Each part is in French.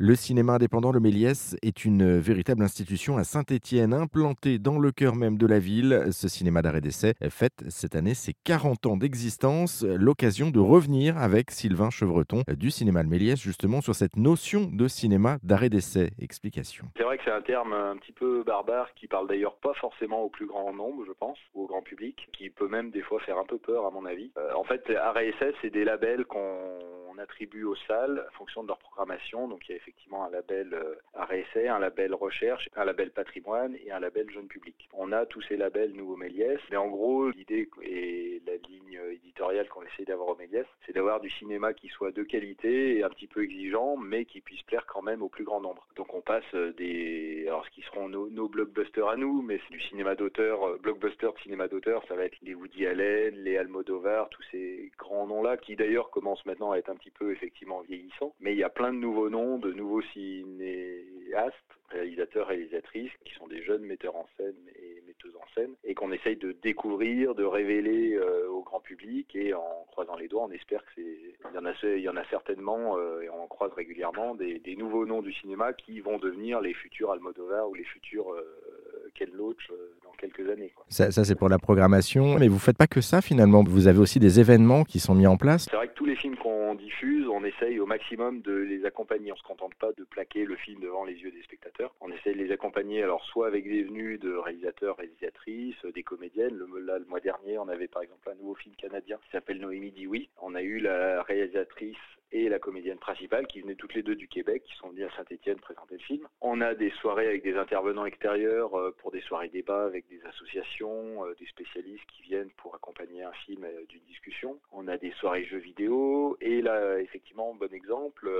Le cinéma indépendant Le Méliès est une véritable institution à Saint-Étienne, implantée dans le cœur même de la ville. Ce cinéma d'arrêt d'essai fête cette année ses 40 ans d'existence. L'occasion de revenir avec Sylvain Chevreton du cinéma Le Méliès, justement sur cette notion de cinéma d'arrêt d'essai. Explication. C'est vrai que c'est un terme un petit peu barbare qui parle d'ailleurs pas forcément au plus grand nombre, je pense, ou au grand public, qui peut même des fois faire un peu peur à mon avis. Euh, en fait, arrêt essai, c'est des labels qu'on attribue aux salles en fonction de leur programmation. Donc il y a effectivement un label euh, essai, un label recherche, un label patrimoine et un label jeune public. On a tous ces labels nous au Méliès, mais en gros l'idée et la ligne éditoriale qu'on essaie d'avoir au Méliès, c'est d'avoir du cinéma qui soit de qualité et un petit peu exigeant, mais qui puisse plaire quand même au plus grand nombre. Donc on passe euh, des, alors ce qui seront nos, blockbusters à nous, mais c'est du cinéma d'auteur, euh, blockbuster de cinéma d'auteur, ça va être les Woody Allen, les Almodovar, tous ces grands noms-là qui d'ailleurs commencent maintenant à être un petit peu effectivement vieillissant, mais il y a plein de nouveaux noms, de nouveaux cinéastes, réalisateurs, réalisatrices, qui sont des jeunes metteurs en scène et metteuses en scène, et qu'on essaye de découvrir, de révéler euh, au grand public, et en croisant les doigts, on espère que c'est, il y en a, il y en a certainement, euh, et on en croise régulièrement, des, nouveaux noms du cinéma qui vont devenir les futurs Almodovar ou les futurs euh, Ken Loach quelques années. Ça, ça c'est pour la programmation, mais vous faites pas que ça finalement. Vous avez aussi des événements qui sont mis en place. C'est vrai que tous les films qu'on on essaye au maximum de les accompagner. On se contente pas de plaquer le film devant les yeux des spectateurs. On essaye de les accompagner, alors soit avec des venues de réalisateurs, réalisatrices, des comédiennes. Le, mois dernier, on avait par exemple un nouveau film canadien qui s'appelle Noémie dit. On a eu la réalisatrice et la comédienne principale qui venaient toutes les deux du Québec, qui sont venues à Saint-Étienne présenter le film. On a des soirées avec des intervenants extérieurs euh, pour des soirées débats avec des associations, euh, des spécialistes qui viennent pour accompagner un film euh, d'une discussion. On a des soirées jeux vidéo et là, effectivement, bon exemple,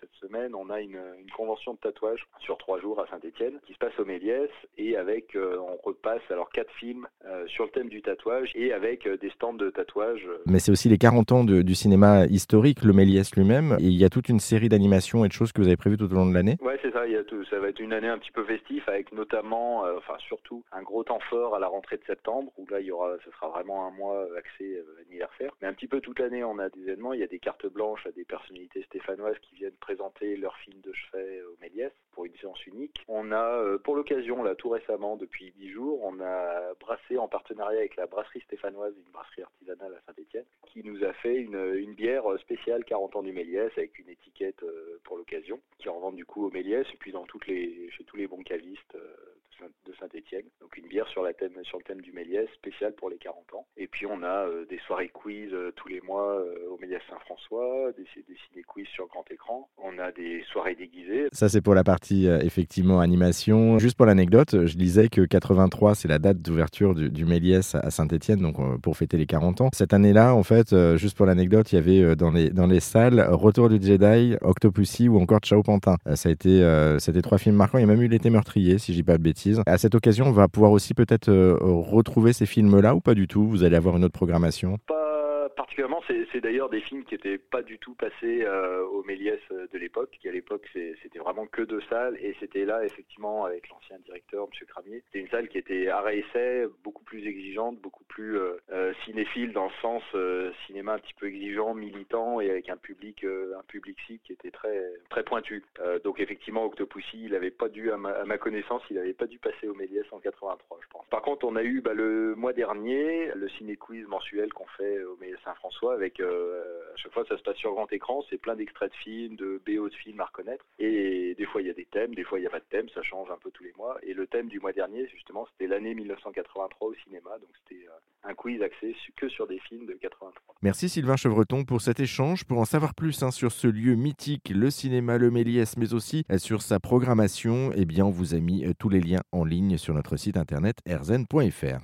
cette semaine, on a une, convention de tatouage sur trois jours à Saint-Étienne qui se passe au Méliès et avec, on repasse alors quatre films sur le thème du tatouage et avec des stands de tatouage. Mais c'est aussi les 40 ans du cinéma historique, le Méliès lui-même. Et il y a toute une série d'animations et de choses que vous avez prévues tout au long de l'année. Ouais, c'est ça. Il y a tout. Ça va être une année un petit peu festive avec notamment, euh, enfin surtout, un gros temps fort à la rentrée de septembre où là il y aura, ce sera vraiment un mois axé euh, anniversaire. Mais un petit peu toute l'année, on a des événements. Il y a des cartes blanches à des personnalités stéphanoises qui viennent présenter leur film de chevet au Méliès pour une séance unique. On a, euh, pour l'occasion, là tout récemment, depuis dix jours, on a brassé en partenariat avec la brasserie stéphanoise, une brasserie artisanale à Saint-Étienne, qui nous a fait une, bière spéciale 40 ans du Méliès avec une étiquette euh, pour l'occasion qui en vendent du coup au Méliès et puis dans toutes les, chez tous les bons cavistes euh, de Saint-Étienne. Donc une bière sur, la thème, sur le thème du Méliès, spéciale pour les 40 ans. Et puis on a euh, des soirées quiz tous les mois au Méliès Saint-François, des, des ciné-quiz sur grand écran. On a des soirées déguisées. Ça c'est pour la partie effectivement animation. Juste pour l'anecdote, je disais que 83 c'est la date d'ouverture du, Méliès à Saint-Étienne, donc pour fêter les 40 ans. Cette année-là, en fait, juste pour l'anecdote, il y avait dans les, dans les salles Retour du Jedi, Octopussy ou encore Ciao Pantin. Euh, ça a été, euh, c'était trois films marquants. Il y a même eu L'été meurtrier, si je dis pas de bêtises. À cette occasion, on va pouvoir aussi peut-être euh, retrouver ces films-là ou pas du tout? Vous allez avoir une autre programmation? Particulièrement, c'est d'ailleurs des films qui n'étaient pas du tout passés euh, au Méliès euh, de l'époque, qui à l'époque c'était vraiment que deux salles, et c'était là effectivement avec l'ancien directeur, M. Cramier, c'était une salle qui était arrêt essai, beaucoup plus exigeante, beaucoup plus euh, cinéphile dans le sens cinéma un petit peu exigeant, militant, et avec un public un public cible qui était très très pointu. donc effectivement, Octopussy, il n'avait pas dû, à ma, connaissance, il n'avait pas dû passer au Méliès en 83, je pense. Par contre, on a eu bah, le mois dernier le ciné quiz mensuel qu'on fait au Méliès Saint-François avec euh, à chaque fois ça se passe sur grand écran, c'est plein d'extraits de films, de BO de films à reconnaître. Et des fois il y a des thèmes, des fois il n'y a pas de thème, ça change un peu tous les mois. Et le thème du mois dernier justement c'était l'année 1983 au cinéma, donc c'était euh, un quiz axé que sur des films de 83. Merci Sylvain Chevreton pour cet échange. Pour en savoir plus hein, sur ce lieu mythique, le cinéma Le Méliès, mais aussi euh, sur sa programmation, eh bien on vous a mis tous les liens en ligne sur notre site internet erzen.fr.